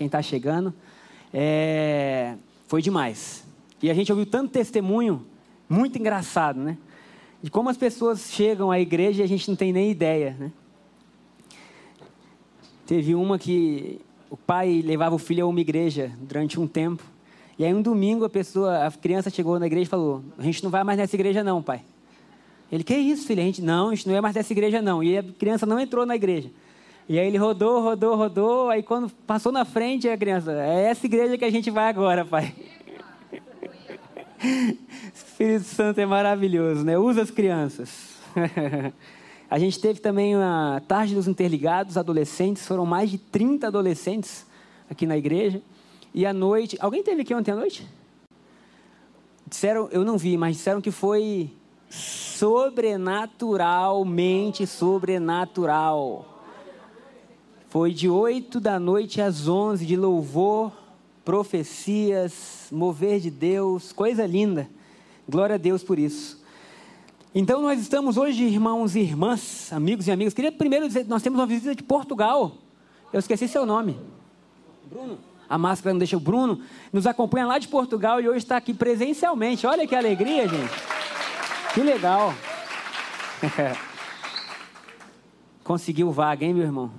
Quem está chegando, é, foi demais. E a gente ouviu tanto testemunho, muito engraçado, né? De como as pessoas chegam à igreja e a gente não tem nem ideia, né? Teve uma que o pai levava o filho a uma igreja durante um tempo. E aí um domingo a pessoa, a criança chegou na igreja e falou: "A gente não vai mais nessa igreja não, pai". Ele: "Que isso, filho? A gente não, a gente não é mais nessa igreja não". E a criança não entrou na igreja. E aí ele rodou, rodou, rodou. Aí quando passou na frente, a criança, é essa igreja que a gente vai agora, pai. Espírito Santo é maravilhoso, né? Usa as crianças. a gente teve também a tarde dos interligados, adolescentes, foram mais de 30 adolescentes aqui na igreja. E à noite, alguém teve aqui ontem à noite? Disseram, eu não vi, mas disseram que foi sobrenaturalmente sobrenatural. Foi de 8 da noite às 11 de louvor, profecias, mover de Deus, coisa linda. Glória a Deus por isso. Então nós estamos hoje, irmãos e irmãs, amigos e amigas. Queria primeiro dizer, nós temos uma visita de Portugal. Eu esqueci seu nome. Bruno. A máscara não deixa o Bruno. Nos acompanha lá de Portugal e hoje está aqui presencialmente. Olha que alegria, gente. Que legal. Conseguiu vaga, hein, meu irmão?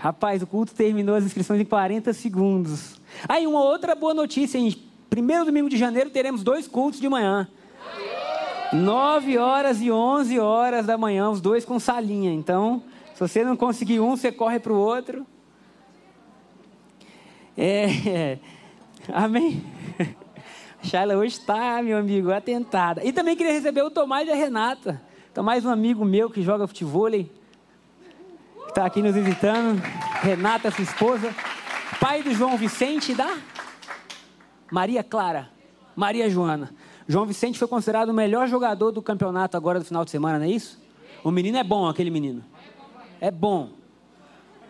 Rapaz, o culto terminou as inscrições em 40 segundos. Aí, uma outra boa notícia: em primeiro domingo de janeiro teremos dois cultos de manhã. 9 horas e 11 horas da manhã, os dois com salinha. Então, se você não conseguir um, você corre para o outro. É, amém? Shaila hoje está, meu amigo, atentada. E também queria receber o Tomás e a Renata. Tomás, um amigo meu que joga futebol está aqui nos visitando. Renata, sua esposa. Pai do João Vicente e da Maria Clara. Maria Joana. João Vicente foi considerado o melhor jogador do campeonato agora do final de semana, não é isso? O menino é bom, aquele menino. É bom.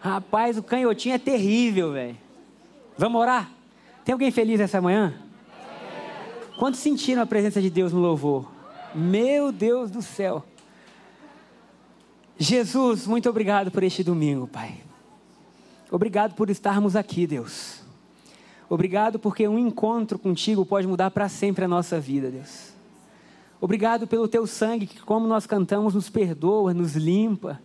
Rapaz, o canhotinho é terrível, velho. Vamos orar? Tem alguém feliz essa manhã? Quantos sentiram a presença de Deus no louvor? Meu Deus do céu. Jesus, muito obrigado por este domingo, Pai. Obrigado por estarmos aqui, Deus. Obrigado porque um encontro contigo pode mudar para sempre a nossa vida, Deus. Obrigado pelo teu sangue que, como nós cantamos, nos perdoa, nos limpa.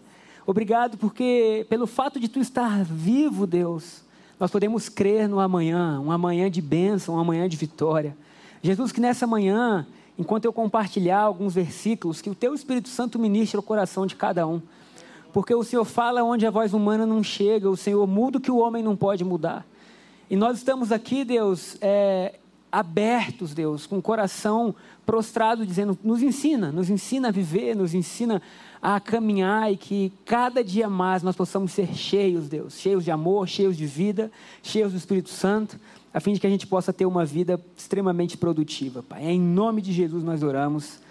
Obrigado porque, pelo fato de tu estar vivo, Deus, nós podemos crer no amanhã, um amanhã de bênção, um amanhã de vitória. Jesus, que nessa manhã enquanto eu compartilhar alguns versículos, que o teu Espírito Santo ministre o coração de cada um. Porque o Senhor fala onde a voz humana não chega, o Senhor muda o que o homem não pode mudar. E nós estamos aqui, Deus, é, abertos, Deus, com o coração prostrado, dizendo: nos ensina, nos ensina a viver, nos ensina a caminhar e que cada dia mais nós possamos ser cheios, Deus, cheios de amor, cheios de vida, cheios do Espírito Santo a fim de que a gente possa ter uma vida extremamente produtiva, Pai. É em nome de Jesus nós oramos.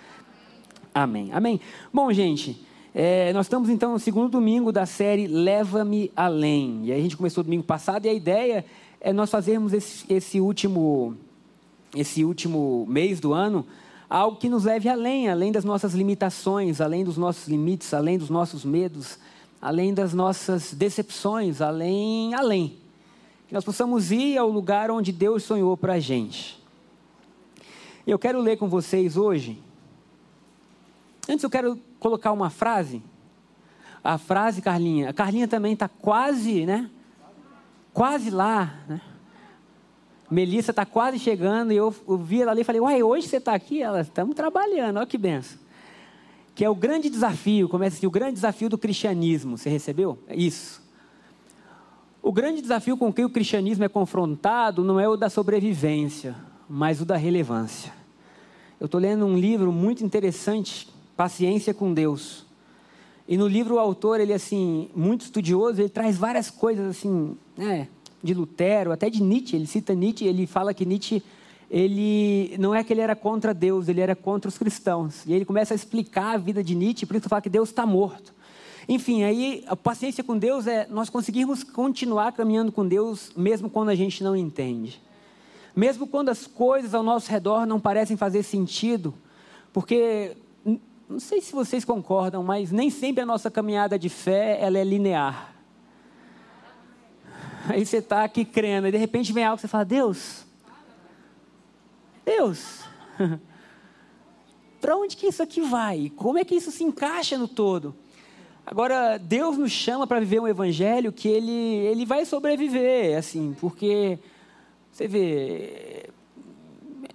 Amém. Amém. Bom, gente, é, nós estamos então no segundo domingo da série Leva-me Além. E a gente começou domingo passado e a ideia é nós fazermos esse, esse, último, esse último mês do ano algo que nos leve além, além das nossas limitações, além dos nossos limites, além dos nossos medos, além das nossas decepções, além, além nós possamos ir ao lugar onde Deus sonhou para a gente. Eu quero ler com vocês hoje. Antes eu quero colocar uma frase. A frase, Carlinha. A Carlinha também está quase, né? Quase lá, né? Melissa está quase chegando e eu, eu vi ela ali e falei, uai, hoje você está aqui? Ela, estamos trabalhando, olha que benção. Que é o grande desafio, começa assim, o grande desafio do cristianismo. Você recebeu? É isso. O grande desafio com que o cristianismo é confrontado não é o da sobrevivência, mas o da relevância. Eu estou lendo um livro muito interessante, Paciência com Deus. E no livro o autor, ele assim, muito estudioso, ele traz várias coisas assim, né, de Lutero, até de Nietzsche, ele cita Nietzsche, ele fala que Nietzsche ele não é que ele era contra Deus, ele era contra os cristãos. E ele começa a explicar a vida de Nietzsche, por isso fala que Deus está morto. Enfim, aí a paciência com Deus é nós conseguirmos continuar caminhando com Deus mesmo quando a gente não entende. Mesmo quando as coisas ao nosso redor não parecem fazer sentido, porque não sei se vocês concordam, mas nem sempre a nossa caminhada de fé ela é linear. Aí você está aqui crendo, e de repente vem algo que você fala, Deus, Deus, para onde que isso aqui vai? Como é que isso se encaixa no todo? Agora, Deus nos chama para viver um evangelho que ele, ele vai sobreviver, assim, porque você vê,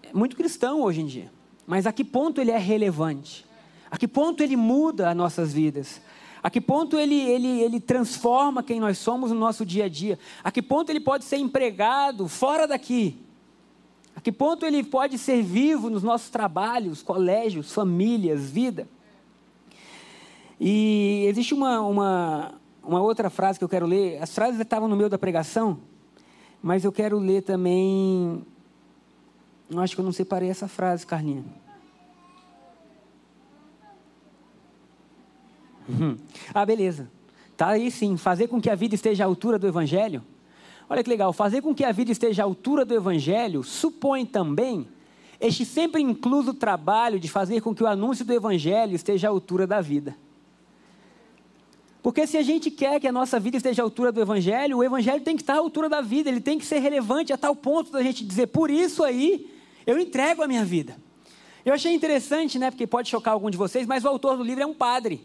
é muito cristão hoje em dia, mas a que ponto ele é relevante? A que ponto ele muda as nossas vidas? A que ponto ele, ele, ele transforma quem nós somos no nosso dia a dia? A que ponto ele pode ser empregado fora daqui? A que ponto ele pode ser vivo nos nossos trabalhos, colégios, famílias, vida? E existe uma, uma, uma outra frase que eu quero ler. As frases estavam no meio da pregação, mas eu quero ler também. Eu acho que eu não separei essa frase, Carlinha. Ah, beleza. Tá aí sim, fazer com que a vida esteja à altura do Evangelho. Olha que legal, fazer com que a vida esteja à altura do Evangelho supõe também este sempre incluso trabalho de fazer com que o anúncio do Evangelho esteja à altura da vida. Porque se a gente quer que a nossa vida esteja à altura do Evangelho, o Evangelho tem que estar à altura da vida, ele tem que ser relevante a tal ponto da gente dizer, por isso aí, eu entrego a minha vida. Eu achei interessante, né, porque pode chocar algum de vocês, mas o autor do livro é um padre.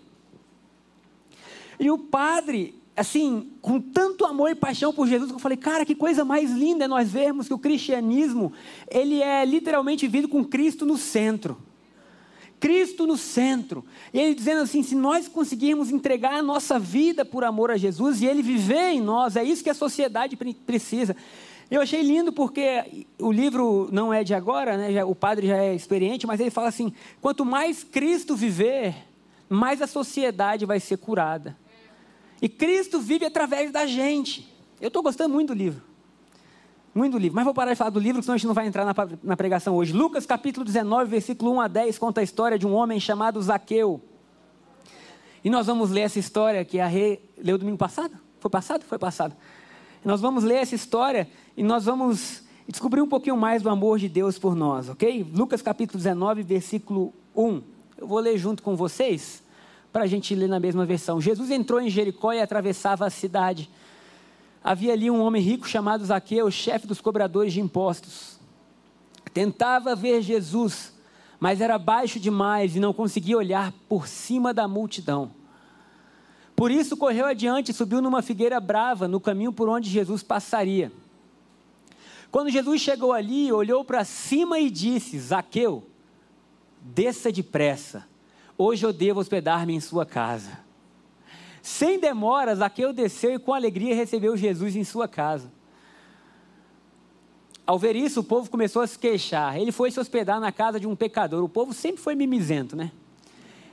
E o padre, assim, com tanto amor e paixão por Jesus, que eu falei, cara, que coisa mais linda é nós vermos que o cristianismo, ele é literalmente vivido com Cristo no centro. Cristo no centro. E ele dizendo assim: se nós conseguirmos entregar a nossa vida por amor a Jesus e ele viver em nós, é isso que a sociedade precisa. Eu achei lindo porque o livro não é de agora, né? o padre já é experiente, mas ele fala assim: quanto mais Cristo viver, mais a sociedade vai ser curada. E Cristo vive através da gente. Eu estou gostando muito do livro. Muito do livro. Mas vou parar de falar do livro, senão a gente não vai entrar na, pregação hoje. Lucas capítulo 19, versículo 1 a 10, conta a história de um homem chamado Zaqueu. E nós vamos ler essa história que a Rê leu domingo passado? Foi passado? Foi passado. Nós vamos ler essa história e nós vamos descobrir um pouquinho mais do amor de Deus por nós, ok? Lucas capítulo 19, versículo 1. Eu vou ler junto com vocês para a gente ler na mesma versão. Jesus entrou em Jericó e atravessava a cidade. Havia ali um homem rico chamado Zaqueu, chefe dos cobradores de impostos. Tentava ver Jesus, mas era baixo demais e não conseguia olhar por cima da multidão. Por isso correu adiante e subiu numa figueira brava no caminho por onde Jesus passaria. Quando Jesus chegou ali, olhou para cima e disse: Zaqueu, desça depressa Hoje eu devo hospedar-me em sua casa. Sem demoras, Zaqueu desceu e com alegria recebeu Jesus em sua casa. Ao ver isso, o povo começou a se queixar. Ele foi se hospedar na casa de um pecador. O povo sempre foi mimizento, né?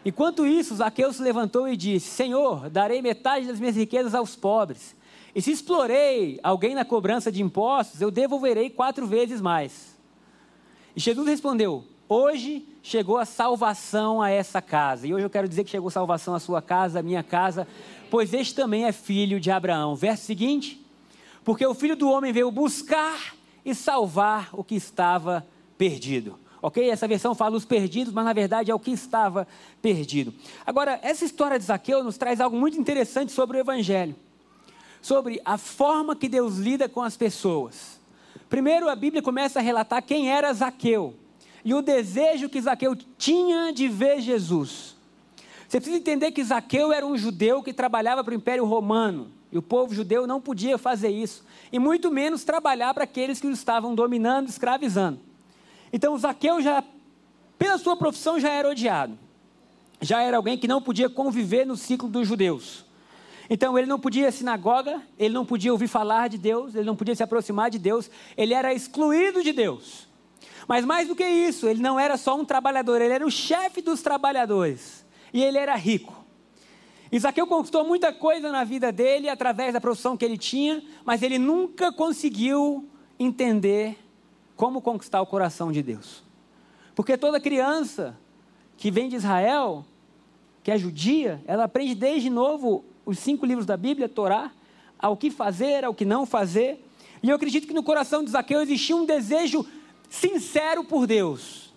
Enquanto isso, Zaqueu se levantou e disse: Senhor, darei metade das minhas riquezas aos pobres. E se explorei alguém na cobrança de impostos, eu devolverei quatro vezes mais. E Jesus respondeu: Hoje chegou a salvação a essa casa. E hoje eu quero dizer que chegou salvação à sua casa, à minha casa, pois este também é filho de Abraão. Verso seguinte: Porque o filho do homem veio buscar e salvar o que estava perdido. Ok? Essa versão fala os perdidos, mas na verdade é o que estava perdido. Agora, essa história de Zaqueu nos traz algo muito interessante sobre o Evangelho, sobre a forma que Deus lida com as pessoas. Primeiro, a Bíblia começa a relatar quem era Zaqueu e o desejo que Zaqueu tinha de ver Jesus. Você precisa entender que Zaqueu era um judeu que trabalhava para o Império Romano. E o povo judeu não podia fazer isso. E muito menos trabalhar para aqueles que o estavam dominando, escravizando. Então Zaqueu já, pela sua profissão, já era odiado. Já era alguém que não podia conviver no ciclo dos judeus. Então ele não podia ir à sinagoga, ele não podia ouvir falar de Deus, ele não podia se aproximar de Deus, ele era excluído de Deus. Mas mais do que isso, ele não era só um trabalhador, ele era o chefe dos trabalhadores. E ele era rico. Isaqueu conquistou muita coisa na vida dele através da profissão que ele tinha, mas ele nunca conseguiu entender como conquistar o coração de Deus. Porque toda criança que vem de Israel, que é judia, ela aprende desde novo os cinco livros da Bíblia, Torá, ao que fazer, ao que não fazer. E eu acredito que no coração de Zaqueu existia um desejo sincero por Deus.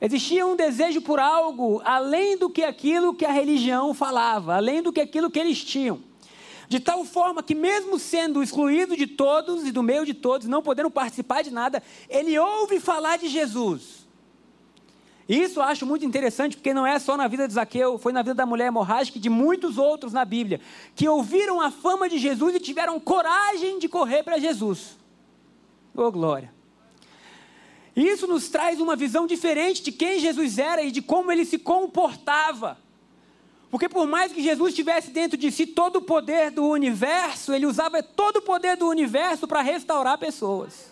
Existia um desejo por algo além do que aquilo que a religião falava, além do que aquilo que eles tinham. De tal forma que, mesmo sendo excluído de todos e do meio de todos, não podendo participar de nada, ele ouve falar de Jesus. Isso eu acho muito interessante, porque não é só na vida de Zaqueu, foi na vida da mulher hemorrágica e de muitos outros na Bíblia, que ouviram a fama de Jesus e tiveram coragem de correr para Jesus. Oh, glória! Isso nos traz uma visão diferente de quem Jesus era e de como ele se comportava. Porque por mais que Jesus tivesse dentro de si todo o poder do universo, ele usava todo o poder do universo para restaurar pessoas.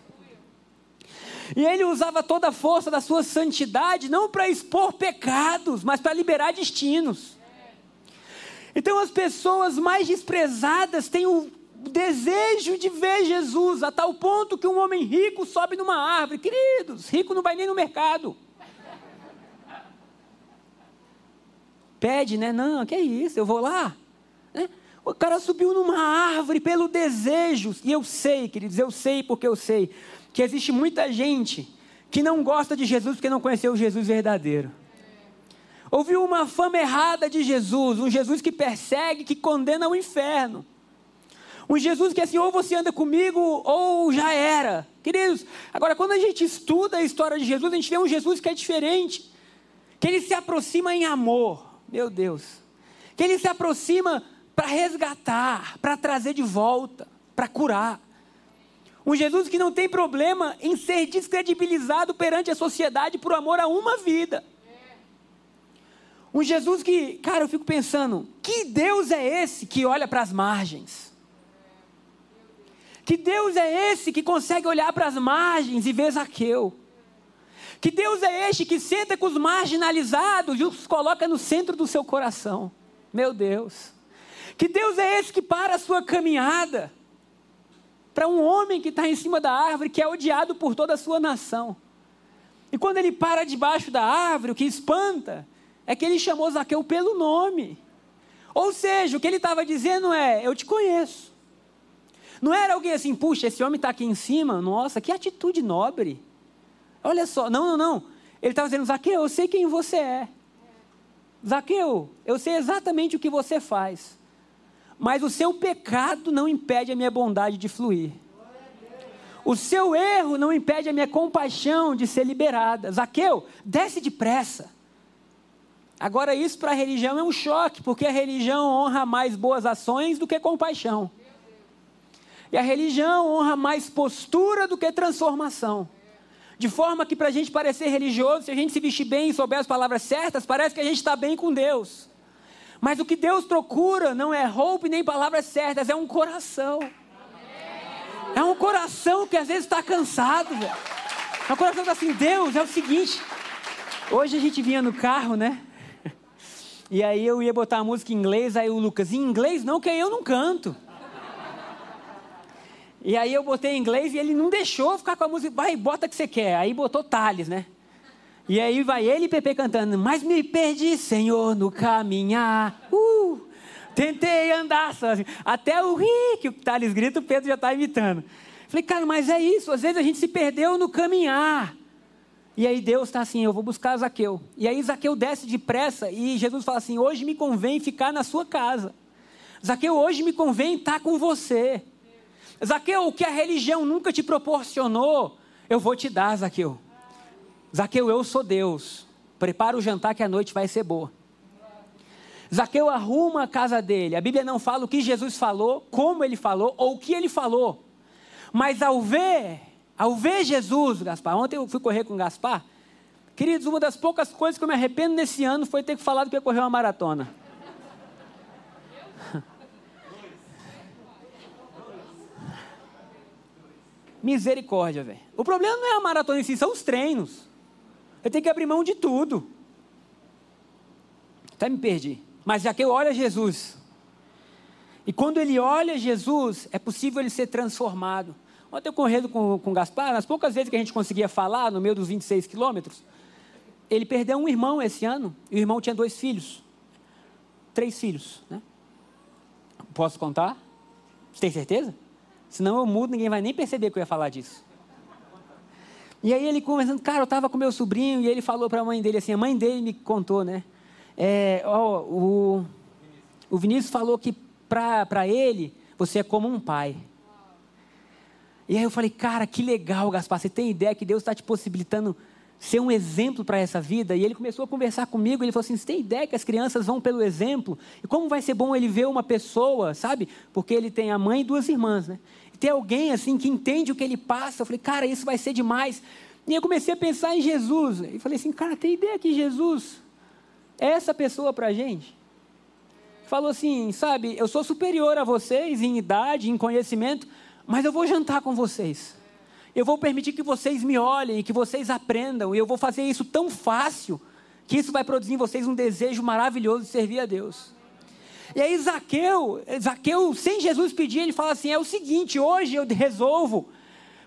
E ele usava toda a força da sua santidade não para expor pecados, mas para liberar destinos. Então as pessoas mais desprezadas têm o desejo de ver Jesus, a tal ponto que um homem rico sobe numa árvore. Queridos, rico não vai nem no mercado. Pede, né? Não, que é isso, eu vou lá. Né? O cara subiu numa árvore pelo desejo. E eu sei, queridos, eu sei porque eu sei que existe muita gente que não gosta de Jesus porque não conheceu o Jesus verdadeiro. Ouviu uma fama errada de Jesus, um Jesus que persegue, que condena ao inferno. Um Jesus que é assim, ou você anda comigo, ou já era. Queridos, agora quando a gente estuda a história de Jesus, a gente vê um Jesus que é diferente. Que ele se aproxima em amor, meu Deus. Que ele se aproxima para resgatar, para trazer de volta, para curar. Um Jesus que não tem problema em ser descredibilizado perante a sociedade por amor a uma vida. Um Jesus que, cara, eu fico pensando, que Deus é esse que olha para as margens? Que Deus é esse que consegue olhar para as margens e ver Zaqueu? Que Deus é este que senta com os marginalizados e os coloca no centro do seu coração? Meu Deus. Que Deus é esse que para a sua caminhada? para um homem que está em cima da árvore, que é odiado por toda a sua nação. E quando ele para debaixo da árvore, o que espanta é que ele chamou Zaqueu pelo nome. Ou seja, o que ele estava dizendo é: Eu te conheço. Não era alguém assim, puxa, esse homem está aqui em cima, nossa, que atitude nobre. Olha só, não, não, não. Ele estava dizendo: Zaqueu, eu sei quem você é. Zaqueu, eu sei exatamente o que você faz mas o seu pecado não impede a minha bondade de fluir. O seu erro não impede a minha compaixão de ser liberada. Zaqueu, desce depressa. Agora, isso para a religião é um choque, porque a religião honra mais boas ações do que compaixão. E a religião honra mais postura do que transformação. De forma que, para a gente parecer religioso, se a gente se vestir bem e souber as palavras certas, parece que a gente está bem com Deus. Mas o que Deus procura não é roupa nem palavras certas, é um coração. É um coração que às vezes está cansado. É um coração que está assim, Deus, é o seguinte. Hoje a gente vinha no carro, né? E aí eu ia botar a música em inglês, aí o Lucas, em inglês não, que eu não canto. E aí eu botei em inglês e ele não deixou ficar com a música, vai, bota o que você quer. Aí botou Thales, né? E aí vai ele e Pepe cantando, mas me perdi, Senhor, no caminhar. Uh, tentei andar sozinho. Até o ri que o Thales grita, o Pedro já está imitando. Falei, cara, mas é isso, às vezes a gente se perdeu no caminhar. E aí Deus está assim, eu vou buscar Zaqueu. E aí Zaqueu desce depressa e Jesus fala assim, hoje me convém ficar na sua casa. Zaqueu, hoje me convém estar com você. Zaqueu, o que a religião nunca te proporcionou, eu vou te dar, Zaqueu. Zaqueu, eu sou Deus. Prepara o jantar que a noite vai ser boa. Zaqueu arruma a casa dele. A Bíblia não fala o que Jesus falou, como ele falou ou o que ele falou. Mas ao ver, ao ver Jesus, Gaspar, ontem eu fui correr com o Gaspar. Queridos, uma das poucas coisas que eu me arrependo nesse ano foi ter que ia correr uma maratona. Misericórdia, velho. O problema não é a maratona em si, são os treinos. Eu tenho que abrir mão de tudo. Até me perdi. Mas Zaqueu olha Jesus. E quando ele olha Jesus, é possível ele ser transformado. Ontem eu correndo com, com o Gaspar, nas poucas vezes que a gente conseguia falar, no meio dos 26 quilômetros, ele perdeu um irmão esse ano, e o irmão tinha dois filhos. Três filhos, né? Posso contar? Você tem certeza? Senão eu mudo, ninguém vai nem perceber que eu ia falar disso. E aí ele conversando, cara, eu estava com meu sobrinho e ele falou para a mãe dele assim, a mãe dele me contou, né? É, ó, o, o Vinícius falou que para ele você é como um pai. E aí eu falei, cara, que legal, Gaspar, você tem ideia que Deus está te possibilitando ser um exemplo para essa vida? E ele começou a conversar comigo, ele falou assim, você tem ideia que as crianças vão pelo exemplo? E como vai ser bom ele ver uma pessoa, sabe? Porque ele tem a mãe e duas irmãs, né? ter alguém assim que entende o que ele passa. Eu falei, cara, isso vai ser demais. E eu comecei a pensar em Jesus. E falei assim, cara, tem ideia que Jesus é essa pessoa para a gente? Falou assim, sabe, eu sou superior a vocês em idade, em conhecimento, mas eu vou jantar com vocês. Eu vou permitir que vocês me olhem, que vocês aprendam, e eu vou fazer isso tão fácil que isso vai produzir em vocês um desejo maravilhoso de servir a Deus. E aí Zaqueu, Zaqueu, sem Jesus pedir, ele fala assim: é o seguinte, hoje eu resolvo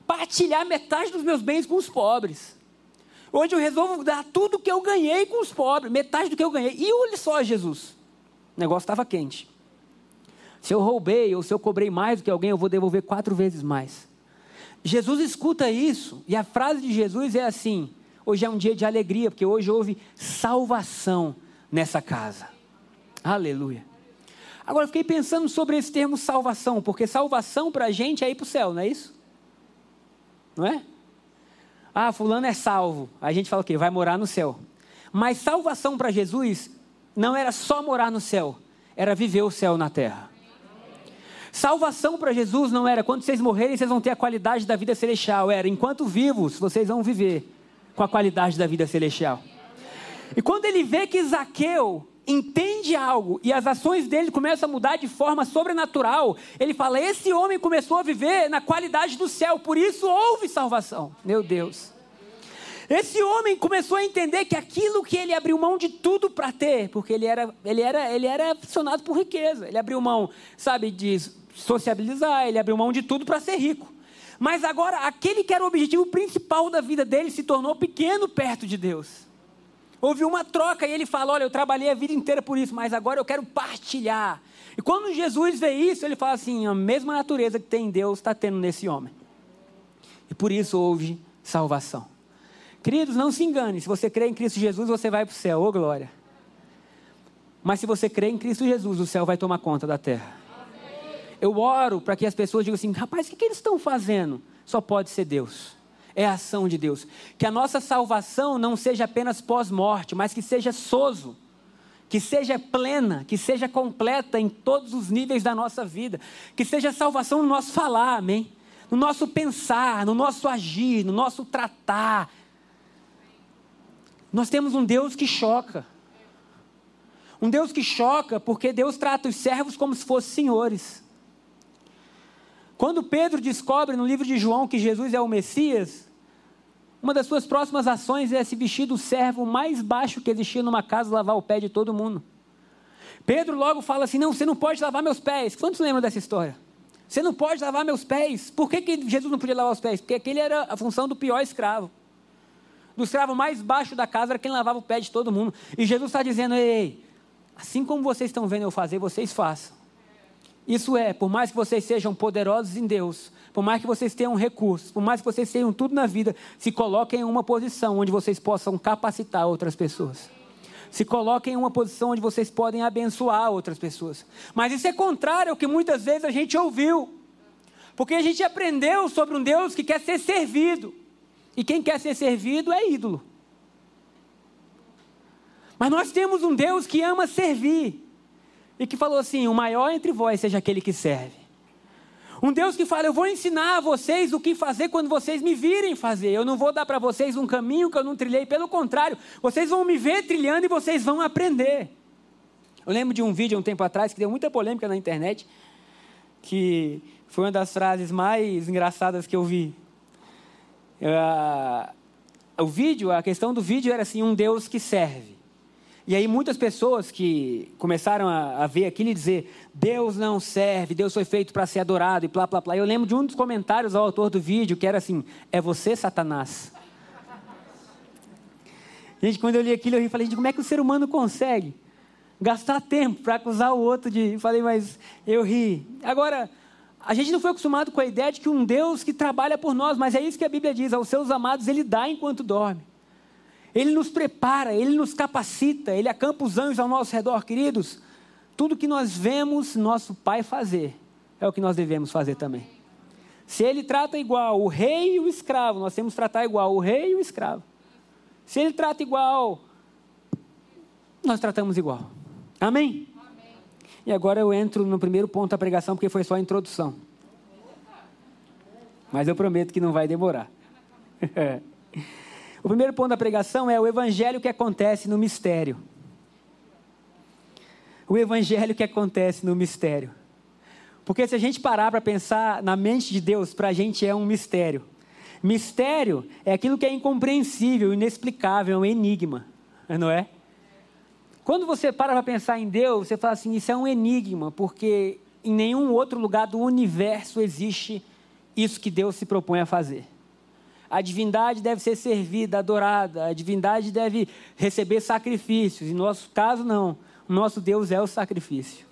partilhar metade dos meus bens com os pobres. Hoje eu resolvo dar tudo que eu ganhei com os pobres, metade do que eu ganhei. E olha só, Jesus, o negócio estava quente. Se eu roubei ou se eu cobrei mais do que alguém, eu vou devolver quatro vezes mais. Jesus escuta isso, e a frase de Jesus é assim: hoje é um dia de alegria, porque hoje houve salvação nessa casa. Aleluia. Agora, fiquei pensando sobre esse termo salvação, porque salvação para a gente é ir para o céu, não é isso? Não é? Ah, fulano é salvo. A gente fala o quê? Vai morar no céu. Mas salvação para Jesus não era só morar no céu, era viver o céu na terra. Salvação para Jesus não era quando vocês morrerem, vocês vão ter a qualidade da vida celestial. Era enquanto vivos, vocês vão viver com a qualidade da vida celestial. E quando ele vê que Zaqueu entende algo e as ações dele começam a mudar de forma sobrenatural, ele fala: Esse homem começou a viver na qualidade do céu, por isso houve salvação. Meu Deus. Esse homem começou a entender que aquilo que ele abriu mão de tudo para ter, porque ele era, ele era, ele era aficionado por riqueza, ele abriu mão, sabe, de sociabilizar, ele abriu mão de tudo para ser rico. Mas agora, aquele que era o objetivo principal da vida dele se tornou pequeno perto de Deus. Houve uma troca e ele fala: Olha, eu trabalhei a vida inteira por isso, mas agora eu quero partilhar. E quando Jesus vê isso, ele fala assim: a mesma natureza que tem em Deus está tendo nesse homem. E por isso houve salvação. Queridos, não se engane: se você crê em Cristo Jesus, você vai para o céu, ô glória. Mas se você crê em Cristo Jesus, o céu vai tomar conta da terra. Eu oro para que as pessoas digam assim: rapaz, o que, que eles estão fazendo? Só pode ser Deus é a ação de Deus. Que a nossa salvação não seja apenas pós-morte, mas que seja soso, que seja plena, que seja completa em todos os níveis da nossa vida, que seja salvação no nosso falar, amém? No nosso pensar, no nosso agir, no nosso tratar. Nós temos um Deus que choca. Um Deus que choca porque Deus trata os servos como se fossem senhores. Quando Pedro descobre no livro de João que Jesus é o Messias, uma das suas próximas ações é se vestir do servo mais baixo que existia numa casa lavar o pé de todo mundo. Pedro logo fala assim: Não, você não pode lavar meus pés. Quantos lembram dessa história? Você não pode lavar meus pés. Por que, que Jesus não podia lavar os pés? Porque aquele era a função do pior escravo. Do escravo mais baixo da casa era quem lavava o pé de todo mundo. E Jesus está dizendo: Ei, assim como vocês estão vendo eu fazer, vocês façam. Isso é, por mais que vocês sejam poderosos em Deus, por mais que vocês tenham recursos, por mais que vocês tenham tudo na vida, se coloquem em uma posição onde vocês possam capacitar outras pessoas. Se coloquem em uma posição onde vocês podem abençoar outras pessoas. Mas isso é contrário ao que muitas vezes a gente ouviu. Porque a gente aprendeu sobre um Deus que quer ser servido. E quem quer ser servido é ídolo. Mas nós temos um Deus que ama servir e que falou assim: o maior entre vós seja aquele que serve. Um Deus que fala: eu vou ensinar a vocês o que fazer quando vocês me virem fazer. Eu não vou dar para vocês um caminho que eu não trilhei, pelo contrário, vocês vão me ver trilhando e vocês vão aprender. Eu lembro de um vídeo um tempo atrás que deu muita polêmica na internet, que foi uma das frases mais engraçadas que eu vi. Uh, o vídeo, a questão do vídeo era assim: um Deus que serve. E aí muitas pessoas que começaram a, a ver aquilo e dizer, Deus não serve, Deus foi feito para ser adorado e plá, plá, plá. Eu lembro de um dos comentários ao autor do vídeo que era assim, é você, Satanás? Gente, quando eu li aquilo, eu falei, gente, como é que o ser humano consegue gastar tempo para acusar o outro de... Falei, mas eu ri. Agora, a gente não foi acostumado com a ideia de que um Deus que trabalha por nós, mas é isso que a Bíblia diz, aos seus amados ele dá enquanto dorme. Ele nos prepara, Ele nos capacita, Ele acampa os anjos ao nosso redor, queridos. Tudo que nós vemos nosso Pai fazer, é o que nós devemos fazer também. Se Ele trata igual o rei e o escravo, nós temos que tratar igual o rei e o escravo. Se Ele trata igual, nós tratamos igual. Amém? E agora eu entro no primeiro ponto da pregação, porque foi só a introdução. Mas eu prometo que não vai demorar. O primeiro ponto da pregação é o evangelho que acontece no mistério. O evangelho que acontece no mistério. Porque se a gente parar para pensar na mente de Deus, para a gente é um mistério. Mistério é aquilo que é incompreensível, inexplicável, é um enigma, não é? Quando você para para pensar em Deus, você fala assim: isso é um enigma, porque em nenhum outro lugar do universo existe isso que Deus se propõe a fazer. A divindade deve ser servida, adorada, a divindade deve receber sacrifícios. Em nosso caso, não. O nosso Deus é o sacrifício.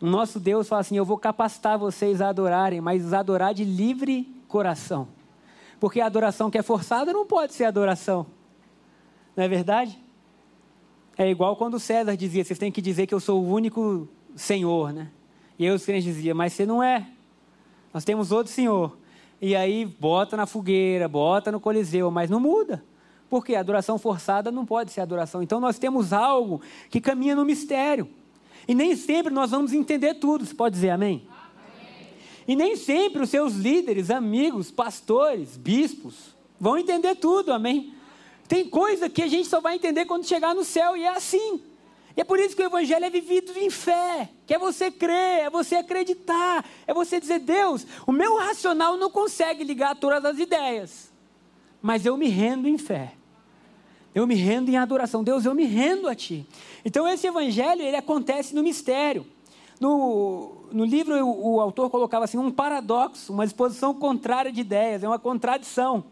O nosso Deus fala assim: Eu vou capacitar vocês a adorarem, mas adorar de livre coração. Porque a adoração que é forçada não pode ser adoração. Não é verdade? É igual quando César dizia: Vocês têm que dizer que eu sou o único Senhor, né? E aí os crentes diziam: Mas você não é. Nós temos outro Senhor e aí bota na fogueira, bota no coliseu, mas não muda. Porque a adoração forçada não pode ser adoração. Então nós temos algo que caminha no mistério. E nem sempre nós vamos entender tudo. Você pode dizer amém? amém? E nem sempre os seus líderes, amigos, pastores, bispos vão entender tudo, amém? Tem coisa que a gente só vai entender quando chegar no céu, e é assim. E é por isso que o Evangelho é vivido em fé, que é você crer, é você acreditar, é você dizer, Deus, o meu racional não consegue ligar todas as ideias, mas eu me rendo em fé. Eu me rendo em adoração. Deus, eu me rendo a Ti. Então esse Evangelho, ele acontece no mistério. No, no livro, o, o autor colocava assim, um paradoxo, uma exposição contrária de ideias, é uma contradição.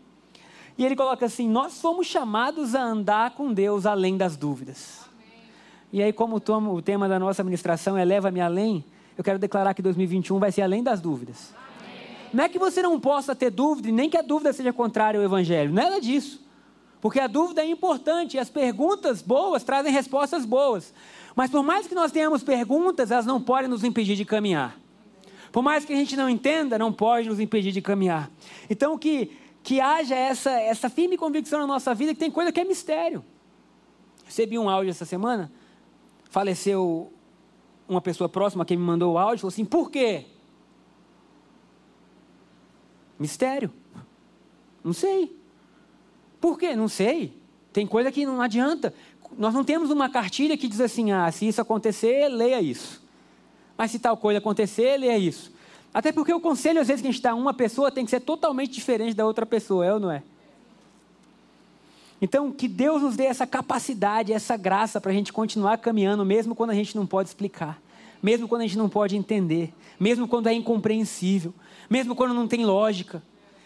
E ele coloca assim, nós fomos chamados a andar com Deus além das dúvidas. E aí, como o tema da nossa administração é Leva-me Além, eu quero declarar que 2021 vai ser além das dúvidas. Amém. Não é que você não possa ter dúvida, nem que a dúvida seja contrária ao Evangelho, nada disso. Porque a dúvida é importante e as perguntas boas trazem respostas boas. Mas por mais que nós tenhamos perguntas, elas não podem nos impedir de caminhar. Por mais que a gente não entenda, não pode nos impedir de caminhar. Então que, que haja essa, essa firme convicção na nossa vida que tem coisa que é mistério. Recebi um áudio essa semana faleceu uma pessoa próxima que me mandou o áudio, falou assim: por quê? Mistério. Não sei. Por quê? Não sei. Tem coisa que não adianta. Nós não temos uma cartilha que diz assim: ah, se isso acontecer, leia isso. Mas se tal coisa acontecer, leia isso. Até porque o conselho, às vezes, que a gente dá a uma pessoa tem que ser totalmente diferente da outra pessoa, é ou não é? Então, que Deus nos dê essa capacidade, essa graça para a gente continuar caminhando, mesmo quando a gente não pode explicar, mesmo quando a gente não pode entender, mesmo quando é incompreensível, mesmo quando não tem lógica.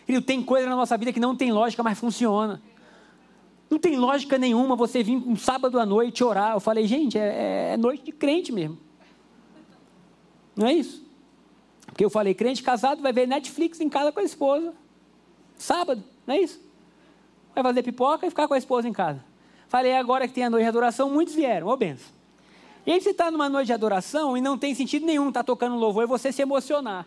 E tem coisa na nossa vida que não tem lógica, mas funciona. Não tem lógica nenhuma você vir um sábado à noite orar. Eu falei, gente, é, é noite de crente mesmo. Não é isso? Porque eu falei, crente casado vai ver Netflix em casa com a esposa. Sábado, não é isso? vai fazer pipoca e ficar com a esposa em casa. Falei, agora que tem a noite de adoração, muitos vieram, ô benção. E aí você está numa noite de adoração e não tem sentido nenhum estar tá tocando louvor e você se emocionar.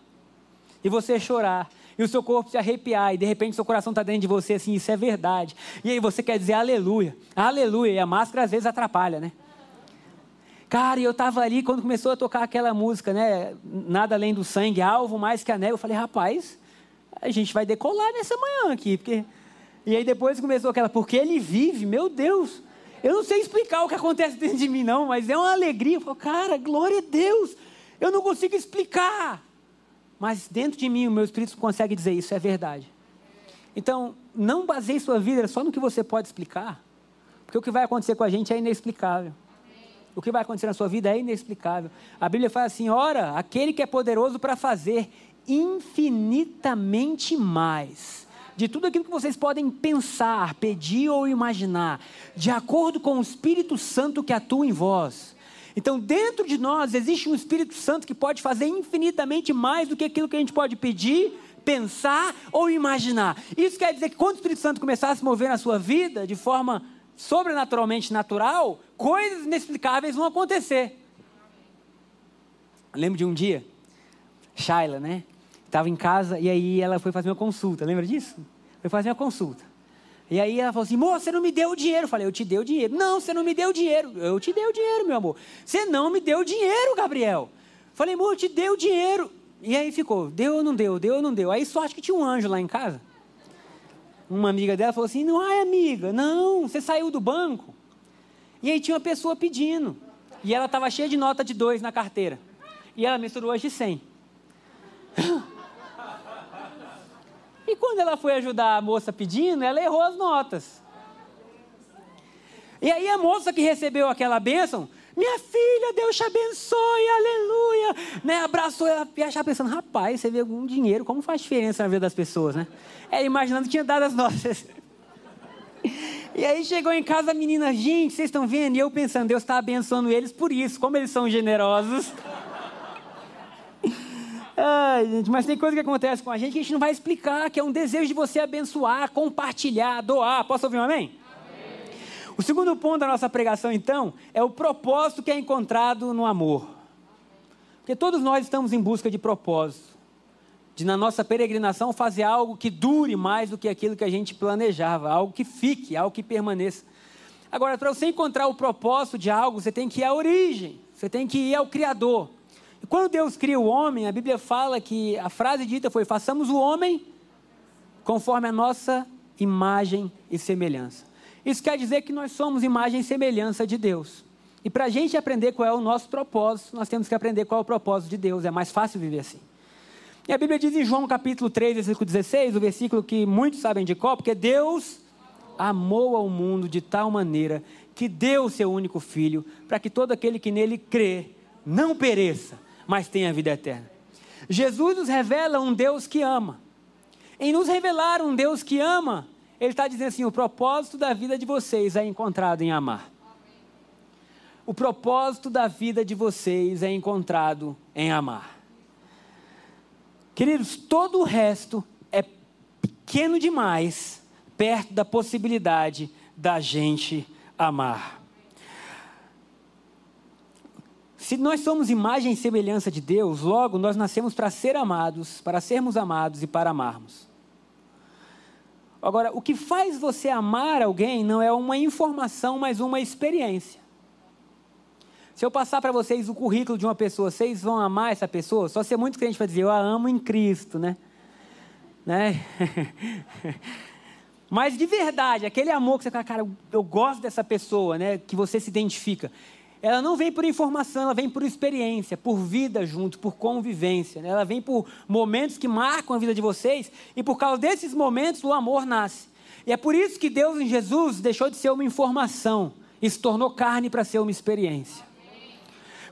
E você chorar. E o seu corpo se arrepiar. E de repente seu coração está dentro de você assim, isso é verdade. E aí você quer dizer aleluia. Aleluia. E a máscara às vezes atrapalha, né? Cara, eu estava ali quando começou a tocar aquela música, né? Nada além do sangue, alvo mais que anel. Eu falei, rapaz, a gente vai decolar nessa manhã aqui, porque e aí depois começou aquela, porque ele vive, meu Deus. Eu não sei explicar o que acontece dentro de mim, não, mas é uma alegria. Eu falo, cara, glória a Deus. Eu não consigo explicar. Mas dentro de mim, o meu espírito consegue dizer isso, é verdade. Então, não baseie sua vida só no que você pode explicar. Porque o que vai acontecer com a gente é inexplicável. O que vai acontecer na sua vida é inexplicável. A Bíblia fala assim: ora, aquele que é poderoso para fazer infinitamente mais de tudo aquilo que vocês podem pensar, pedir ou imaginar, de acordo com o Espírito Santo que atua em vós. Então, dentro de nós existe um Espírito Santo que pode fazer infinitamente mais do que aquilo que a gente pode pedir, pensar ou imaginar. Isso quer dizer que quando o Espírito Santo começar a se mover na sua vida de forma sobrenaturalmente natural, coisas inexplicáveis vão acontecer. lembro de um dia, Shaila, né? Estava em casa e aí ela foi fazer uma consulta, lembra disso? Foi fazer uma consulta. E aí ela falou assim: moça, você não me deu o dinheiro. Eu falei: eu te dei o dinheiro. Não, você não me deu o dinheiro. Eu te dei o dinheiro, meu amor. Você não me deu o dinheiro, Gabriel. Eu falei: amor, eu te dei o dinheiro. E aí ficou: deu ou não deu? Deu ou não deu? Aí acho que tinha um anjo lá em casa. Uma amiga dela falou assim: não, ai, amiga, não, você saiu do banco. E aí tinha uma pessoa pedindo. E ela estava cheia de nota de dois na carteira. E ela misturou as de 100. E quando ela foi ajudar a moça pedindo, ela errou as notas. E aí a moça que recebeu aquela bênção, minha filha, Deus te abençoe, aleluia. Né, abraçou ela e achava pensando, rapaz, você vê algum dinheiro, como faz diferença na vida das pessoas, né? Ela imaginando que tinha dado as notas. E aí chegou em casa a menina, gente, vocês estão vendo? E eu pensando, Deus está abençoando eles por isso, como eles são generosos. Ai, gente, mas tem coisa que acontece com a gente que a gente não vai explicar, que é um desejo de você abençoar, compartilhar, doar. Posso ouvir um amém? amém? O segundo ponto da nossa pregação, então, é o propósito que é encontrado no amor. Porque todos nós estamos em busca de propósito de na nossa peregrinação fazer algo que dure mais do que aquilo que a gente planejava, algo que fique, algo que permaneça. Agora, para você encontrar o propósito de algo, você tem que ir à origem, você tem que ir ao Criador. E quando Deus cria o homem, a Bíblia fala que a frase dita foi: façamos o homem conforme a nossa imagem e semelhança. Isso quer dizer que nós somos imagem e semelhança de Deus. E para a gente aprender qual é o nosso propósito, nós temos que aprender qual é o propósito de Deus. É mais fácil viver assim. E a Bíblia diz em João capítulo 3, versículo 16, o versículo que muitos sabem de qual, porque Deus amou ao mundo de tal maneira que deu o seu único filho, para que todo aquele que nele crê não pereça, mas tenha vida eterna. Jesus nos revela um Deus que ama. Em nos revelar um Deus que ama, Ele está dizendo assim: o propósito da vida de vocês é encontrado em amar. O propósito da vida de vocês é encontrado em amar. Queridos, todo o resto é pequeno demais perto da possibilidade da gente amar. Se nós somos imagem e semelhança de Deus, logo nós nascemos para ser amados, para sermos amados e para amarmos. Agora, o que faz você amar alguém não é uma informação, mas uma experiência. Se eu passar para vocês o currículo de uma pessoa, vocês vão amar essa pessoa? Só ser muito crente para dizer, eu a amo em Cristo, né? né? Mas de verdade, aquele amor que você fala, cara, eu gosto dessa pessoa, né? Que você se identifica. Ela não vem por informação, ela vem por experiência, por vida junto, por convivência. Né? Ela vem por momentos que marcam a vida de vocês e por causa desses momentos o amor nasce. E é por isso que Deus em Jesus deixou de ser uma informação e se tornou carne para ser uma experiência.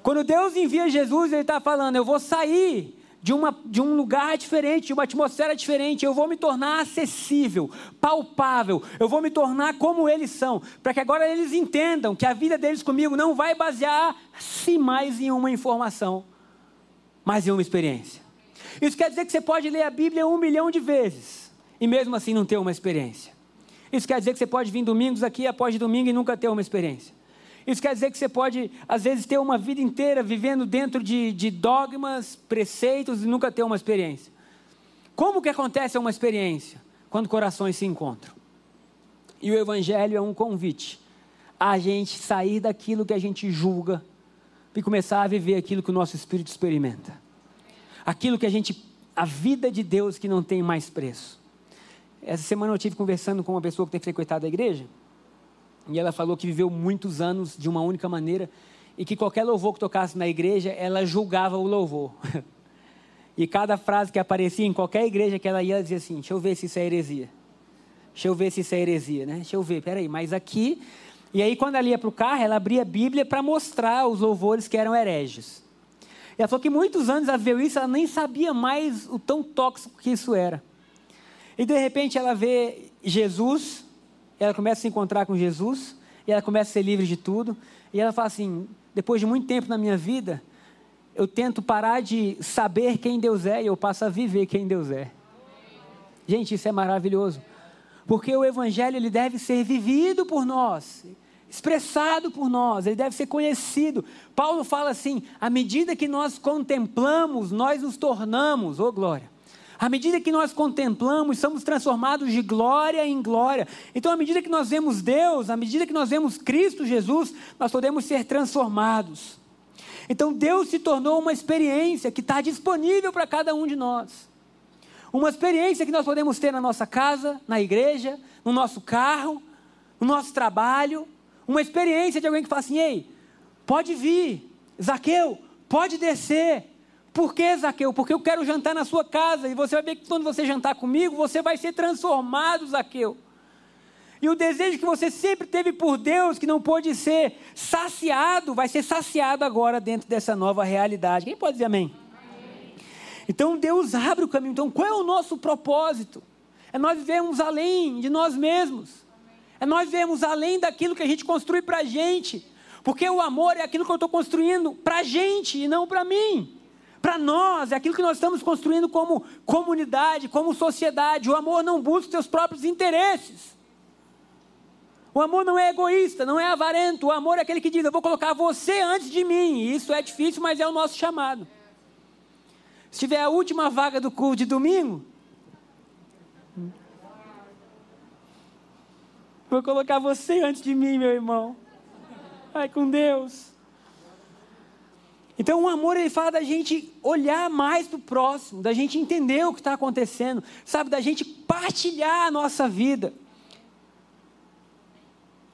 Quando Deus envia Jesus, Ele está falando: eu vou sair de, uma, de um lugar diferente, de uma atmosfera diferente, eu vou me tornar acessível, palpável, eu vou me tornar como eles são, para que agora eles entendam que a vida deles comigo não vai basear-se mais em uma informação, mas em uma experiência. Isso quer dizer que você pode ler a Bíblia um milhão de vezes e mesmo assim não ter uma experiência. Isso quer dizer que você pode vir domingos aqui após domingo e nunca ter uma experiência. Isso quer dizer que você pode, às vezes, ter uma vida inteira vivendo dentro de, de dogmas, preceitos e nunca ter uma experiência. Como que acontece uma experiência? Quando corações se encontram. E o Evangelho é um convite a gente sair daquilo que a gente julga e começar a viver aquilo que o nosso espírito experimenta. Aquilo que a gente, a vida de Deus que não tem mais preço. Essa semana eu tive conversando com uma pessoa que tem frequentado a igreja. E ela falou que viveu muitos anos de uma única maneira e que qualquer louvor que tocasse na igreja, ela julgava o louvor. e cada frase que aparecia em qualquer igreja que ela ia, ela dizia assim: Deixa eu ver se isso é heresia. Deixa eu ver se isso é heresia, né? Deixa eu ver, peraí, mas aqui E aí, quando ela ia para o carro, ela abria a Bíblia para mostrar os louvores que eram hereges. E ela falou que muitos anos ela viu isso, ela nem sabia mais o tão tóxico que isso era. E de repente ela vê Jesus, ela começa a se encontrar com Jesus, e ela começa a ser livre de tudo. E ela fala assim: depois de muito tempo na minha vida, eu tento parar de saber quem Deus é e eu passo a viver quem Deus é. Gente, isso é maravilhoso. Porque o evangelho ele deve ser vivido por nós, expressado por nós, ele deve ser conhecido. Paulo fala assim: à medida que nós contemplamos, nós nos tornamos, ô oh glória. À medida que nós contemplamos, somos transformados de glória em glória. Então, à medida que nós vemos Deus, à medida que nós vemos Cristo Jesus, nós podemos ser transformados. Então, Deus se tornou uma experiência que está disponível para cada um de nós. Uma experiência que nós podemos ter na nossa casa, na igreja, no nosso carro, no nosso trabalho. Uma experiência de alguém que fala assim: ei, pode vir, Zaqueu, pode descer. Por que, Zaqueu? Porque eu quero jantar na sua casa. E você vai ver que quando você jantar comigo, você vai ser transformado, Zaqueu. E o desejo que você sempre teve por Deus, que não pôde ser saciado, vai ser saciado agora dentro dessa nova realidade. Quem pode dizer amém? amém? Então Deus abre o caminho. Então qual é o nosso propósito? É nós vivermos além de nós mesmos. É nós vivermos além daquilo que a gente construi para a gente. Porque o amor é aquilo que eu estou construindo para a gente e não para mim para nós, é aquilo que nós estamos construindo como comunidade, como sociedade. O amor não busca seus próprios interesses. O amor não é egoísta, não é avarento. O amor é aquele que diz: Eu vou colocar você antes de mim. E isso é difícil, mas é o nosso chamado. Se tiver a última vaga do culto de domingo, vou colocar você antes de mim, meu irmão. Vai com Deus. Então o amor ele fala da gente olhar mais para o próximo, da gente entender o que está acontecendo, sabe, da gente partilhar a nossa vida.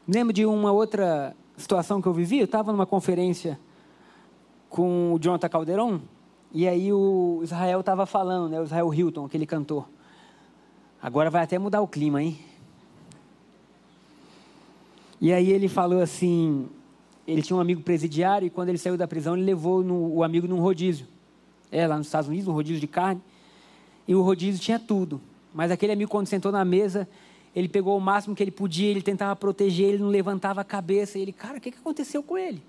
Lembro de uma outra situação que eu vivi, eu estava numa conferência com o Jonathan Calderon, e aí o Israel estava falando, né, o Israel Hilton, aquele cantor. Agora vai até mudar o clima, hein? E aí ele falou assim, ele tinha um amigo presidiário e quando ele saiu da prisão, ele levou no, o amigo num rodízio. É, lá nos Estados Unidos, um rodízio de carne. E o rodízio tinha tudo. Mas aquele amigo, quando sentou na mesa, ele pegou o máximo que ele podia, ele tentava proteger, ele não levantava a cabeça. E ele, cara, o que, que aconteceu com ele?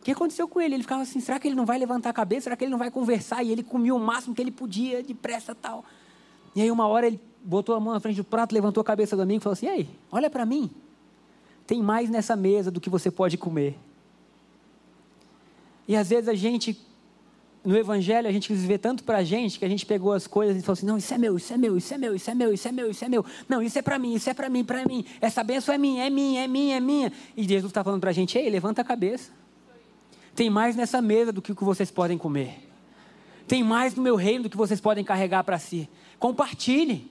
O que aconteceu com ele? Ele ficava assim, será que ele não vai levantar a cabeça? Será que ele não vai conversar? E ele comia o máximo que ele podia, depressa tal. E aí uma hora ele botou a mão na frente do prato, levantou a cabeça do amigo e falou assim, ei, olha para mim. Tem mais nessa mesa do que você pode comer. E às vezes a gente, no Evangelho, a gente quis viver tanto para a gente que a gente pegou as coisas e falou assim: não, isso é meu, isso é meu, isso é meu, isso é meu, isso é meu, isso é meu. Não, isso é para mim, isso é para mim, para mim. Essa benção é minha, é minha, é minha, é minha. E Jesus está falando para a gente: ei, levanta a cabeça. Tem mais nessa mesa do que o que vocês podem comer. Tem mais no meu reino do que vocês podem carregar para si. Compartilhe.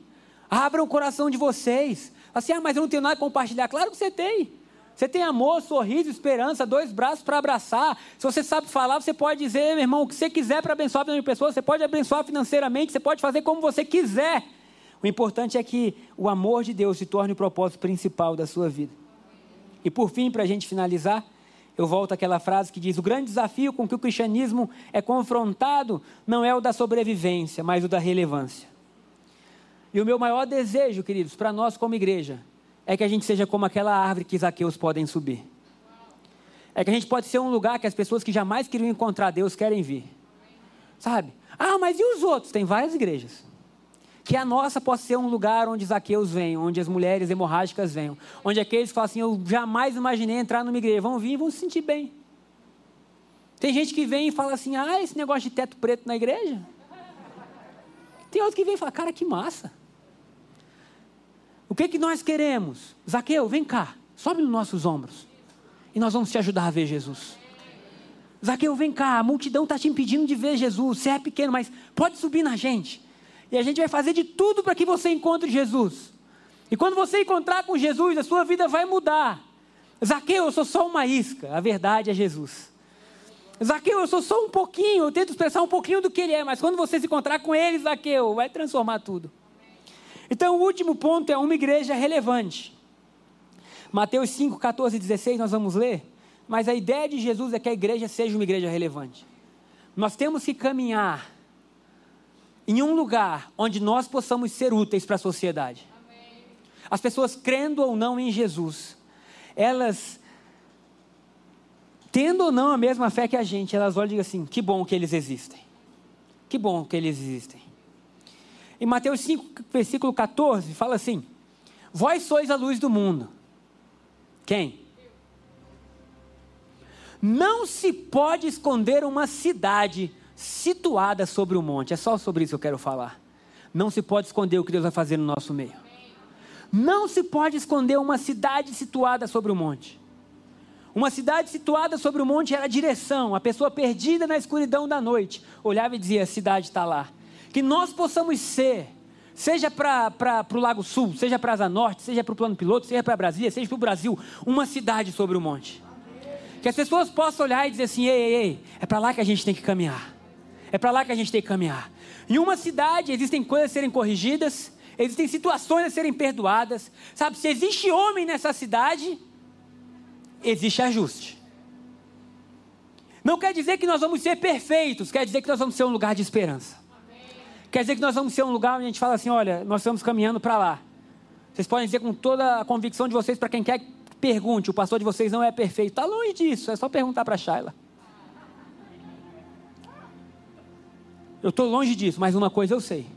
Abram o coração de vocês. Assim, ah, mas eu não tenho nada para compartilhar. Claro que você tem. Você tem amor, sorriso, esperança, dois braços para abraçar. Se você sabe falar, você pode dizer, meu irmão, o que você quiser para abençoar a vida de pessoas. Você pode abençoar financeiramente, você pode fazer como você quiser. O importante é que o amor de Deus se torne o propósito principal da sua vida. E por fim, para a gente finalizar, eu volto àquela frase que diz: o grande desafio com que o cristianismo é confrontado não é o da sobrevivência, mas o da relevância. E o meu maior desejo, queridos, para nós como igreja, é que a gente seja como aquela árvore que Zaqueus podem subir. É que a gente pode ser um lugar que as pessoas que jamais queriam encontrar Deus querem vir. Sabe? Ah, mas e os outros? Tem várias igrejas. Que a nossa possa ser um lugar onde Zaqueus venham, onde as mulheres hemorrágicas venham, onde aqueles que falam assim, eu jamais imaginei entrar numa igreja, vão vir e vão se sentir bem. Tem gente que vem e fala assim, ah, esse negócio de teto preto na igreja. Tem outro que vem e fala, cara, que massa. O que, que nós queremos? Zaqueu, vem cá, sobe nos nossos ombros. E nós vamos te ajudar a ver Jesus. Zaqueu, vem cá, a multidão está te impedindo de ver Jesus. Você é pequeno, mas pode subir na gente. E a gente vai fazer de tudo para que você encontre Jesus. E quando você encontrar com Jesus, a sua vida vai mudar. Zaqueu, eu sou só uma isca. A verdade é Jesus. Zaqueu, eu sou só um pouquinho. Eu tento expressar um pouquinho do que ele é. Mas quando você se encontrar com ele, Zaqueu, vai transformar tudo. Então, o último ponto é uma igreja relevante. Mateus 5, 14 e 16 nós vamos ler. Mas a ideia de Jesus é que a igreja seja uma igreja relevante. Nós temos que caminhar em um lugar onde nós possamos ser úteis para a sociedade. As pessoas crendo ou não em Jesus, elas tendo ou não a mesma fé que a gente, elas olham e dizem assim: que bom que eles existem. Que bom que eles existem. Em Mateus 5, versículo 14, fala assim: Vós sois a luz do mundo. Quem? Não se pode esconder uma cidade situada sobre o monte. É só sobre isso que eu quero falar. Não se pode esconder o que Deus vai fazer no nosso meio. Não se pode esconder uma cidade situada sobre o monte. Uma cidade situada sobre o monte era a direção. A pessoa perdida na escuridão da noite olhava e dizia: A cidade está lá. Que nós possamos ser, seja para o Lago Sul, seja para a Asa Norte, seja para o Plano Piloto, seja para Brasília, seja para o Brasil, uma cidade sobre o monte. Que as pessoas possam olhar e dizer assim: Ei, ei, ei, é para lá que a gente tem que caminhar. É para lá que a gente tem que caminhar. Em uma cidade existem coisas a serem corrigidas, existem situações a serem perdoadas. Sabe, se existe homem nessa cidade, existe ajuste. Não quer dizer que nós vamos ser perfeitos, quer dizer que nós vamos ser um lugar de esperança. Quer dizer que nós vamos ser um lugar onde a gente fala assim: olha, nós estamos caminhando para lá. Vocês podem dizer com toda a convicção de vocês, para quem quer que pergunte: o pastor de vocês não é perfeito. Está longe disso, é só perguntar para a Shaila. Eu estou longe disso, mas uma coisa eu sei.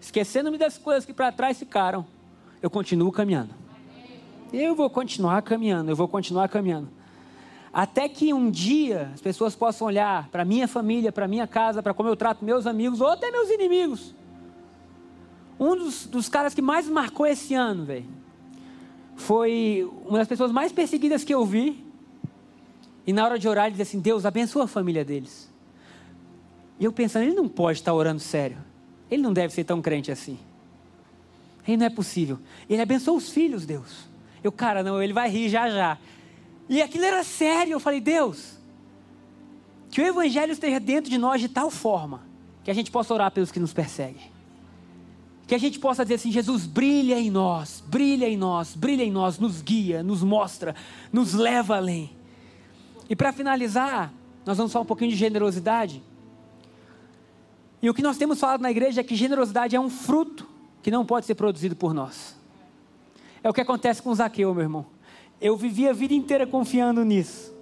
Esquecendo-me das coisas que para trás ficaram, eu continuo caminhando. Eu vou continuar caminhando, eu vou continuar caminhando. Até que um dia as pessoas possam olhar para minha família, para minha casa, para como eu trato meus amigos ou até meus inimigos. Um dos, dos caras que mais marcou esse ano, velho, foi uma das pessoas mais perseguidas que eu vi. E na hora de orar, ele disse assim: Deus, abençoa a família deles. E eu pensando, ele não pode estar orando sério. Ele não deve ser tão crente assim. Ele não é possível. Ele abençoa os filhos, Deus. Eu, cara, não, ele vai rir já já. E aquilo era sério. Eu falei, Deus, que o Evangelho esteja dentro de nós de tal forma que a gente possa orar pelos que nos perseguem. Que a gente possa dizer assim: Jesus, brilha em nós, brilha em nós, brilha em nós, nos guia, nos mostra, nos leva além. E para finalizar, nós vamos falar um pouquinho de generosidade. E o que nós temos falado na igreja é que generosidade é um fruto que não pode ser produzido por nós. É o que acontece com Zaqueu, meu irmão. Eu vivi a vida inteira confiando nisso.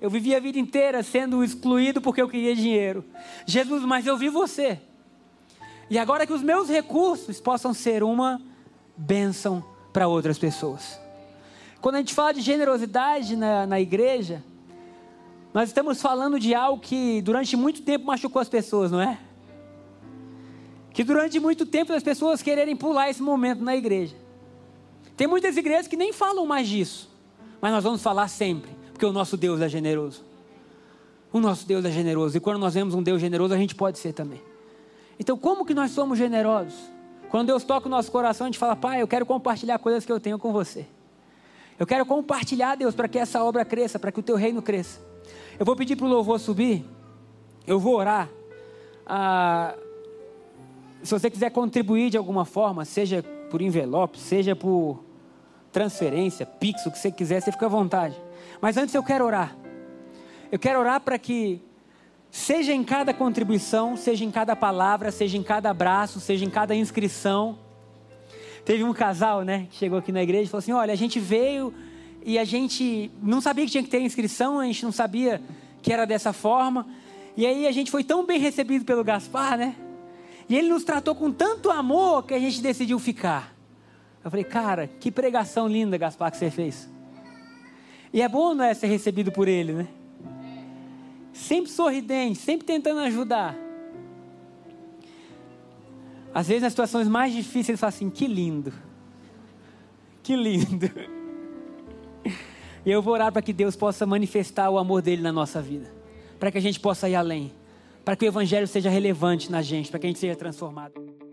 Eu vivi a vida inteira sendo excluído porque eu queria dinheiro. Jesus, mas eu vi você. E agora que os meus recursos possam ser uma bênção para outras pessoas. Quando a gente fala de generosidade na, na igreja, nós estamos falando de algo que durante muito tempo machucou as pessoas, não é? que durante muito tempo as pessoas quererem pular esse momento na igreja. Tem muitas igrejas que nem falam mais disso, mas nós vamos falar sempre, porque o nosso Deus é generoso. O nosso Deus é generoso, e quando nós vemos um Deus generoso, a gente pode ser também. Então, como que nós somos generosos? Quando Deus toca o nosso coração, a gente fala, Pai, eu quero compartilhar coisas que eu tenho com você. Eu quero compartilhar, Deus, para que essa obra cresça, para que o teu reino cresça. Eu vou pedir para o louvor subir, eu vou orar. Ah, se você quiser contribuir de alguma forma, seja por envelope, seja por transferência, pix, o que você quiser, você fica à vontade. Mas antes eu quero orar. Eu quero orar para que, seja em cada contribuição, seja em cada palavra, seja em cada abraço, seja em cada inscrição. Teve um casal, né, que chegou aqui na igreja e falou assim: Olha, a gente veio e a gente não sabia que tinha que ter inscrição, a gente não sabia que era dessa forma. E aí a gente foi tão bem recebido pelo Gaspar, né? E ele nos tratou com tanto amor que a gente decidiu ficar. Eu falei, cara, que pregação linda, Gaspar, que você fez. E é bom, não é, ser recebido por ele, né? Sempre sorridente, sempre tentando ajudar. Às vezes, nas situações mais difíceis, ele fala assim: que lindo. Que lindo. E eu vou orar para que Deus possa manifestar o amor dele na nossa vida. Para que a gente possa ir além para que o Evangelho seja relevante na gente, para que a gente seja transformado.